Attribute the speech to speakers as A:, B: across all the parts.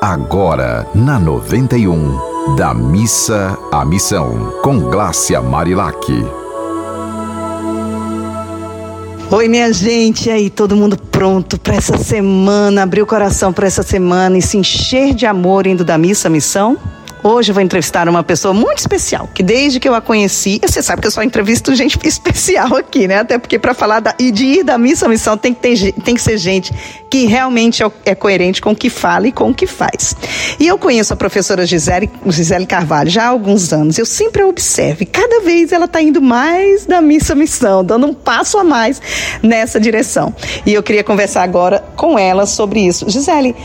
A: Agora, na 91, da missa à missão, com Glácia Marilac.
B: Oi, minha gente, e aí, todo mundo pronto para essa semana, abrir o coração para essa semana e se encher de amor indo da missa à missão? Hoje eu vou entrevistar uma pessoa muito especial, que desde que eu a conheci, você sabe que eu só entrevisto gente especial aqui, né? Até porque para falar da, e de ir da missa à missão tem que, ter, tem que ser gente que realmente é, é coerente com o que fala e com o que faz. E eu conheço a professora Gisele, Gisele Carvalho já há alguns anos. Eu sempre a observo e cada vez ela está indo mais da missa à missão, dando um passo a mais nessa direção. E eu queria conversar agora com ela sobre isso. Gisele,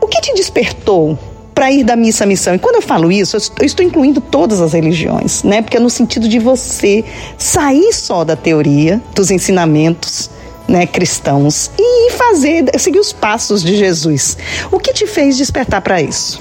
B: o que te despertou para ir da missa à missão. E quando eu falo isso, eu estou incluindo todas as religiões, né? Porque é no sentido de você sair só da teoria, dos ensinamentos, né, cristãos e fazer, seguir os passos de Jesus. O que te fez despertar para isso?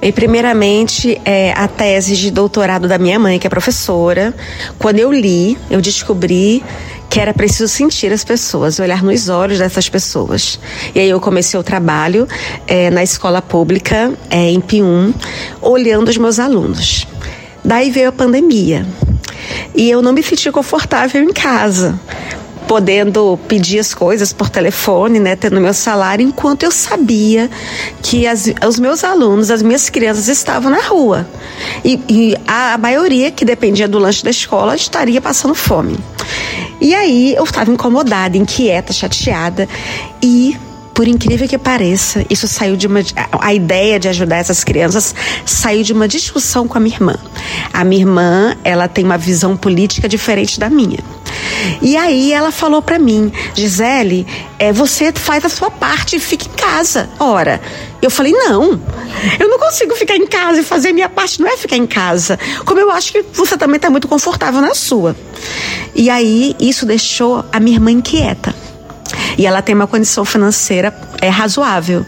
C: E primeiramente, é, a tese de doutorado da minha mãe, que é professora. Quando eu li, eu descobri que era preciso sentir as pessoas, olhar nos olhos dessas pessoas. E aí eu comecei o trabalho é, na escola pública, é, em Pium, olhando os meus alunos. Daí veio a pandemia. E eu não me senti confortável em casa podendo pedir as coisas por telefone, né, tendo meu salário, enquanto eu sabia que as, os meus alunos, as minhas crianças estavam na rua. E, e a, a maioria que dependia do lanche da escola estaria passando fome. E aí eu estava incomodada, inquieta, chateada e por incrível que pareça, isso saiu de uma. A ideia de ajudar essas crianças saiu de uma discussão com a minha irmã. A minha irmã, ela tem uma visão política diferente da minha. E aí ela falou para mim, Gisele, é, você faz a sua parte e fica em casa. Ora, eu falei, não, eu não consigo ficar em casa e fazer minha parte, não é ficar em casa. Como eu acho que você também está muito confortável na sua. E aí isso deixou a minha irmã inquieta. E ela tem uma condição financeira é razoável.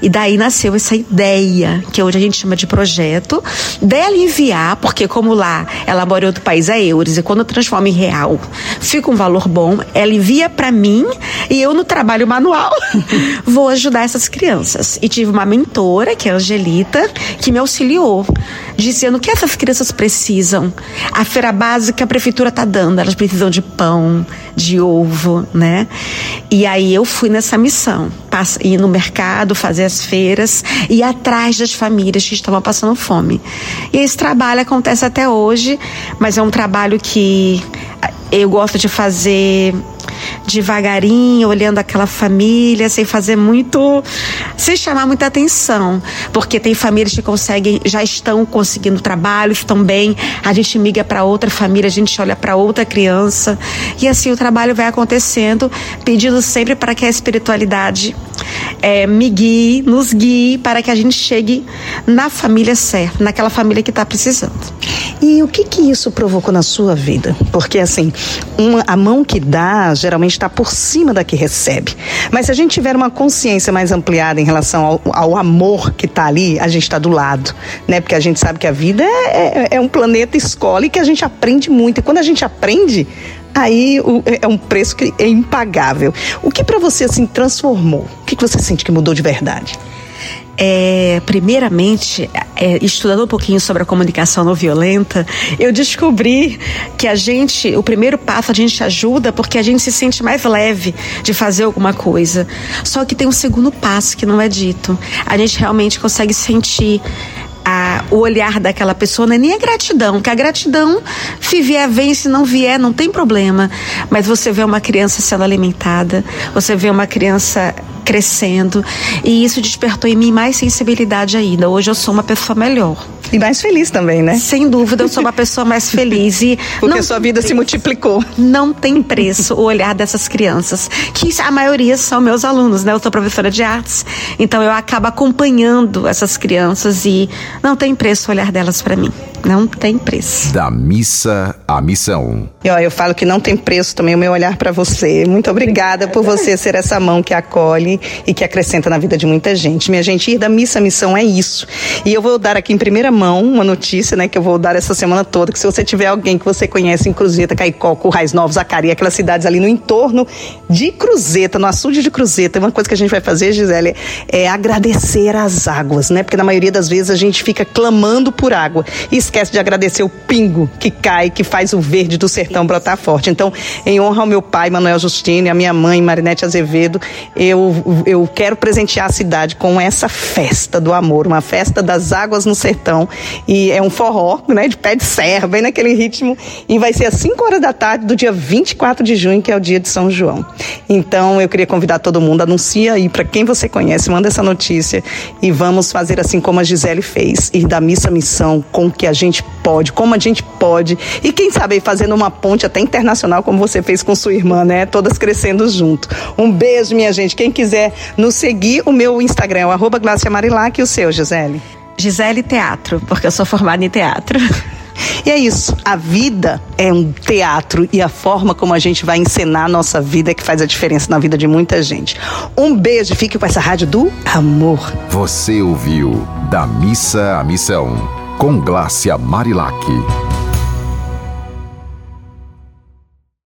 C: E daí nasceu essa ideia, que hoje a gente chama de projeto, dela enviar, porque como lá ela mora em outro país, é euros, e quando transforma em real, fica um valor bom, ela envia para mim e eu no trabalho manual vou ajudar essas crianças. E tive uma mentora, que é a Angelita, que me auxiliou, dizendo que essas crianças precisam. A feira básica a prefeitura tá dando, elas precisam de pão, de ovo, né? E aí eu fui nessa missão, ir no mercado, fazer as feiras e atrás das famílias que estavam passando fome. E esse trabalho acontece até hoje, mas é um trabalho que eu gosto de fazer devagarinho, olhando aquela família, sem fazer muito, sem chamar muita atenção, porque tem famílias que conseguem, já estão conseguindo trabalho, estão bem, a gente migra para outra família, a gente olha para outra criança e assim o trabalho vai acontecendo, pedindo sempre para que a espiritualidade é, me guie, nos guie para que a gente chegue na família certa, naquela família que está precisando.
B: E o que que isso provocou na sua vida? Porque assim, uma, a mão que dá geralmente está por cima da que recebe. Mas se a gente tiver uma consciência mais ampliada em relação ao, ao amor que está ali, a gente está do lado, né? Porque a gente sabe que a vida é, é, é um planeta escola e que a gente aprende muito. E quando a gente aprende, aí é, é um preço que é impagável. O que para você assim transformou? O que, que você sente que mudou de verdade?
C: É, primeiramente, é, estudando um pouquinho sobre a comunicação não violenta, eu descobri que a gente, o primeiro passo a gente ajuda porque a gente se sente mais leve de fazer alguma coisa. Só que tem um segundo passo que não é dito. A gente realmente consegue sentir a, o olhar daquela pessoa não é nem a gratidão, que a gratidão, se vier, vem, se não vier, não tem problema. Mas você vê uma criança sendo alimentada, você vê uma criança crescendo e isso despertou em mim mais sensibilidade ainda. Hoje eu sou uma pessoa melhor.
B: E mais feliz também, né?
C: Sem dúvida, eu sou uma pessoa mais feliz. E
B: Porque sua vida se multiplicou.
C: Não tem preço o olhar dessas crianças, que a maioria são meus alunos, né? Eu sou professora de artes, então eu acabo acompanhando essas crianças e não tem preço o olhar delas para mim. Não tem preço.
A: Da missa à missão.
B: E ó, eu falo que não tem preço também o meu olhar para você. Muito obrigada por você ser essa mão que acolhe e que acrescenta na vida de muita gente. Minha gente, ir da missa à missão é isso. E eu vou dar aqui em primeira mão uma notícia, né, que eu vou dar essa semana toda, que se você tiver alguém que você conhece em Cruzeta, Caicó, Currais Novos, Acari, aquelas cidades ali no entorno de Cruzeta, no açude de Cruzeta, uma coisa que a gente vai fazer, Gisele, é agradecer as águas, né? Porque na maioria das vezes a gente fica clamando por água e esquece de agradecer o pingo que cai, que faz o verde do sertão brotar forte. Então, em honra ao meu pai, Manuel Justino, e à minha mãe, Marinete Azevedo, eu, eu quero presentear a cidade com essa festa do amor, uma festa das águas no sertão. E é um forró, né, de pé de serra, bem naquele ritmo. E vai ser às 5 horas da tarde do dia 24 de junho, que é o dia de São João. Então, eu queria convidar todo mundo, anuncia aí para quem você conhece, manda essa notícia e vamos fazer assim como a Gisele fez, ir da missa à missão com que a gente pode, como a gente pode. E quem sabe fazendo uma ponte até internacional, como você fez com sua irmã, né? Todas crescendo junto. Um beijo, minha gente. Quem quiser nos seguir, o meu Instagram é o arroba Marilac e o seu, Gisele?
C: Gisele Teatro, porque eu sou formada em teatro.
B: E é isso. A vida é um teatro e a forma como a gente vai encenar a nossa vida é que faz a diferença na vida de muita gente. Um beijo, fique com essa rádio do amor.
A: Você ouviu Da Missa à Missão, com Glácia Marilac.